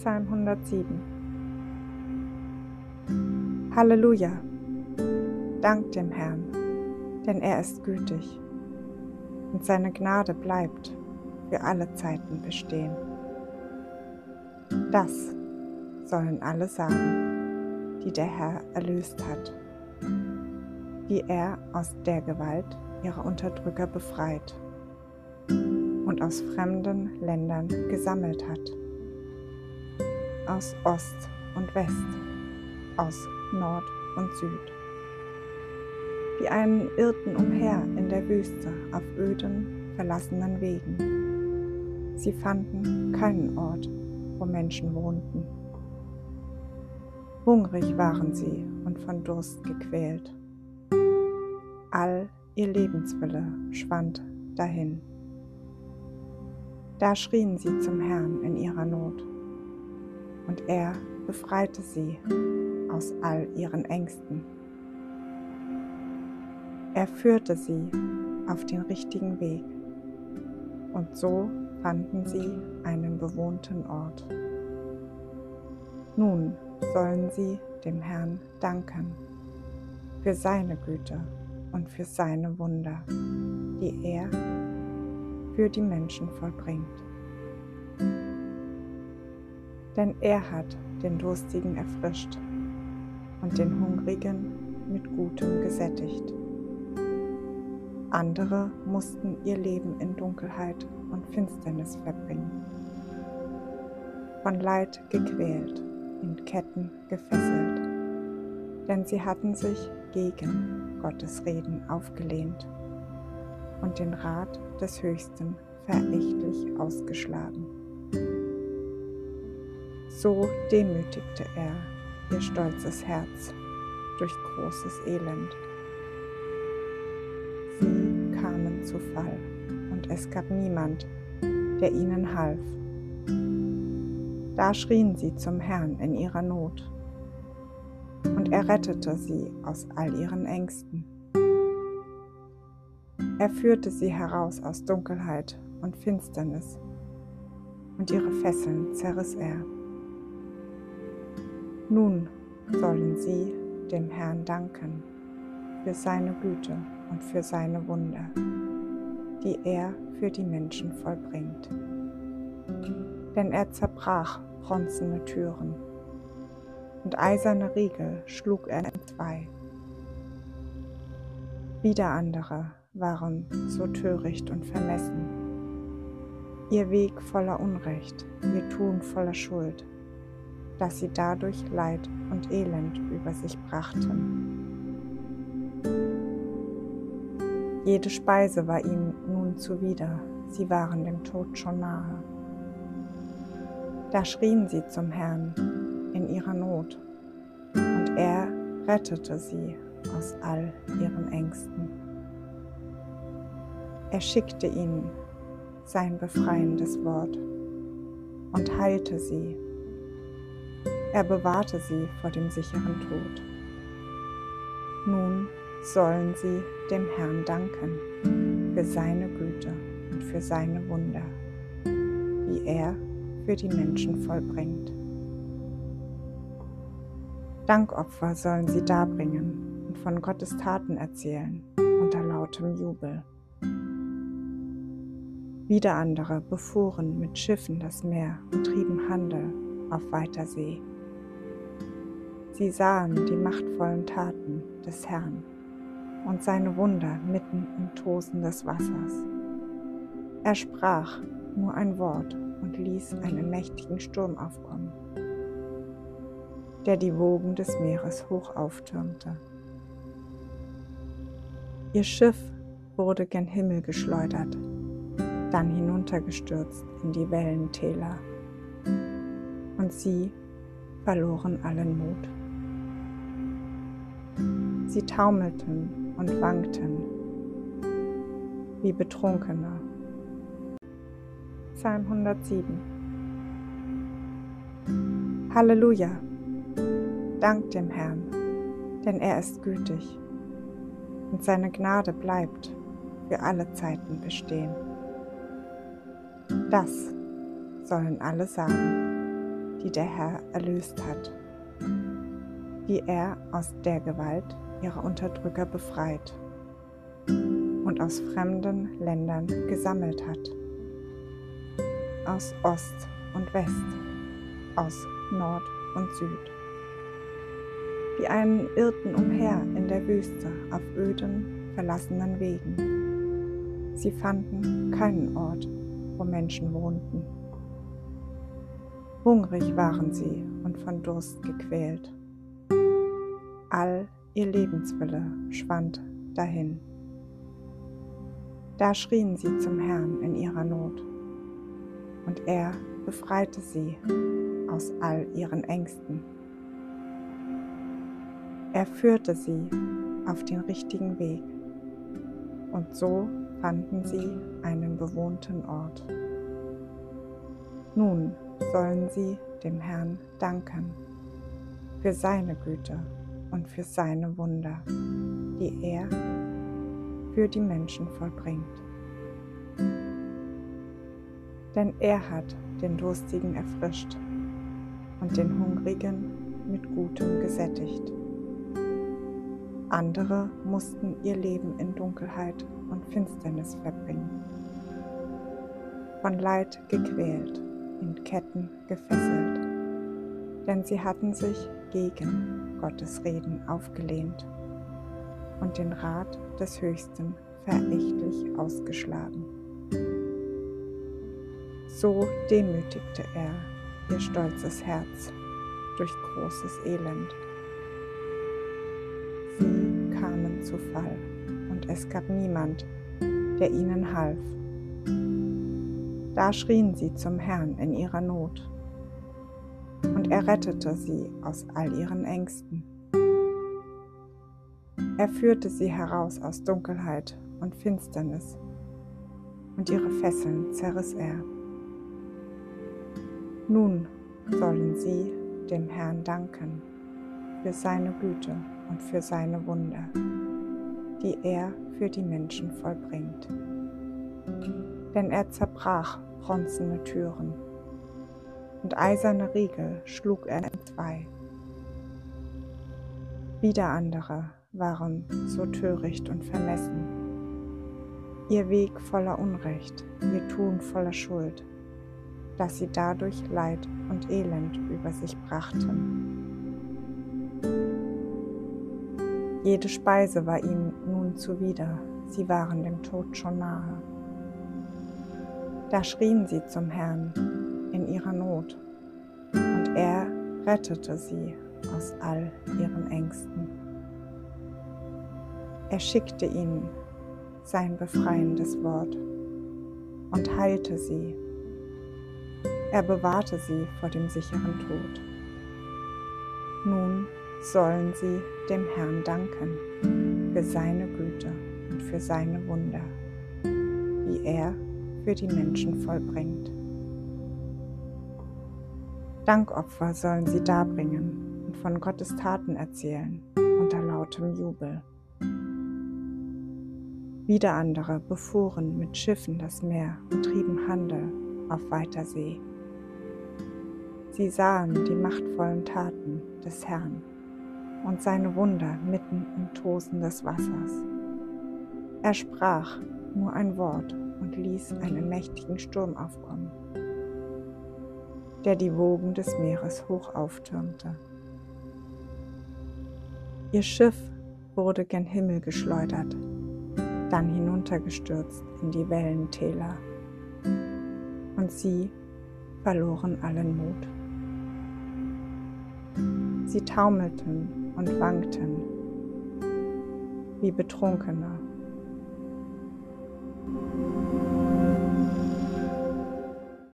Psalm 107 Halleluja! Dank dem Herrn, denn er ist gütig und seine Gnade bleibt für alle Zeiten bestehen. Das sollen alle sagen, die der Herr erlöst hat, wie er aus der Gewalt ihrer Unterdrücker befreit und aus fremden Ländern gesammelt hat, aus Ost und West, aus Nord und Süd. Die einen irrten umher in der Wüste auf öden, verlassenen Wegen. Sie fanden keinen Ort, wo Menschen wohnten. Hungrig waren sie und von Durst gequält. All ihr Lebenswille schwand dahin. Da schrien sie zum Herrn in ihrer Not, und er befreite sie aus all ihren Ängsten. Er führte sie auf den richtigen Weg, und so fanden sie einen bewohnten Ort. Nun sollen sie dem Herrn danken für seine Güte und für seine Wunder, die er für die Menschen vollbringt. Denn er hat den Durstigen erfrischt und den Hungrigen mit Gutem gesättigt. Andere mussten ihr Leben in Dunkelheit und Finsternis verbringen, von Leid gequält, in Ketten gefesselt, denn sie hatten sich gegen Gottes Reden aufgelehnt und den Rat des Höchsten verächtlich ausgeschlagen. So demütigte er ihr stolzes Herz durch großes Elend. Sie kamen zu Fall und es gab niemand, der ihnen half. Da schrien sie zum Herrn in ihrer Not und er rettete sie aus all ihren Ängsten. Er führte sie heraus aus Dunkelheit und Finsternis, und ihre Fesseln zerriss er. Nun sollen sie dem Herrn danken für seine Güte und für seine Wunder, die er für die Menschen vollbringt. Denn er zerbrach bronzene Türen und eiserne Riegel schlug er in zwei. Wieder andere waren so töricht und vermessen. Ihr Weg voller Unrecht, ihr Tun voller Schuld, dass sie dadurch Leid und Elend über sich brachten. Jede Speise war ihnen nun zuwider, sie waren dem Tod schon nahe. Da schrien sie zum Herrn in ihrer Not, und er rettete sie aus all ihren Ängsten. Er schickte ihnen sein befreiendes Wort und heilte sie. Er bewahrte sie vor dem sicheren Tod. Nun sollen sie dem Herrn danken für seine Güte und für seine Wunder, wie er für die Menschen vollbringt. Dankopfer sollen sie darbringen und von Gottes Taten erzählen unter lautem Jubel. Wieder andere befuhren mit Schiffen das Meer und trieben Handel auf weiter See. Sie sahen die machtvollen Taten des Herrn und seine Wunder mitten im Tosen des Wassers. Er sprach nur ein Wort und ließ einen mächtigen Sturm aufkommen, der die Wogen des Meeres hoch auftürmte. Ihr Schiff wurde gen Himmel geschleudert dann hinuntergestürzt in die Wellentäler. Und sie verloren allen Mut. Sie taumelten und wankten wie Betrunkene. Psalm 107 Halleluja! Dank dem Herrn, denn er ist gütig und seine Gnade bleibt für alle Zeiten bestehen. Das sollen alle sagen, die der Herr erlöst hat, die er aus der Gewalt ihrer Unterdrücker befreit und aus fremden Ländern gesammelt hat, aus Ost und West, aus Nord und Süd. Die einen irrten umher in der Wüste auf öden, verlassenen Wegen. Sie fanden keinen Ort, wo Menschen wohnten. Hungrig waren sie und von Durst gequält. All ihr Lebenswille schwand dahin. Da schrien sie zum Herrn in ihrer Not, und er befreite sie aus all ihren Ängsten. Er führte sie auf den richtigen Weg, und so fanden sie einen bewohnten Ort. Nun sollen sie dem Herrn danken für seine Güte und für seine Wunder, die er für die Menschen vollbringt. Denn er hat den Durstigen erfrischt und den Hungrigen mit Gutem gesättigt. Andere mussten ihr Leben in Dunkelheit und Finsternis verbringen, von Leid gequält, in Ketten gefesselt, denn sie hatten sich gegen Gottes Reden aufgelehnt und den Rat des Höchsten verächtlich ausgeschlagen. So demütigte er ihr stolzes Herz durch großes Elend. Sie kamen zu Fall und es gab niemand, der ihnen half. Da schrien sie zum Herrn in ihrer Not und er rettete sie aus all ihren Ängsten. Er führte sie heraus aus Dunkelheit und Finsternis und ihre Fesseln zerriss er. Nun sollen sie dem Herrn danken für seine Güte und für seine Wunder, die er für die Menschen vollbringt. Denn er zerbrach bronzene Türen und eiserne Riegel schlug er entzwei. Wieder andere waren so töricht und vermessen, ihr Weg voller Unrecht, ihr Tun voller Schuld, dass sie dadurch Leid und Elend über sich brachten. Jede Speise war ihnen nun zuwider, sie waren dem Tod schon nahe. Da schrien sie zum Herrn ihrer Not, und er rettete sie aus all ihren Ängsten. Er schickte ihnen sein befreiendes Wort und heilte sie. Er bewahrte sie vor dem sicheren Tod. Nun sollen sie dem Herrn danken für seine Güte und für seine Wunder, die er für die Menschen vollbringt. Dankopfer sollen sie darbringen und von Gottes Taten erzählen unter lautem Jubel. Wieder andere befuhren mit Schiffen das Meer und trieben Handel auf weiter See. Sie sahen die machtvollen Taten des Herrn und seine Wunder mitten im Tosen des Wassers. Er sprach nur ein Wort und ließ einen mächtigen Sturm aufkommen, der die Wogen des Meeres hoch auftürmte. Ihr Schiff wurde gen Himmel geschleudert dann hinuntergestürzt in die Wellentäler. Und sie verloren allen Mut. Sie taumelten und wankten wie Betrunkene.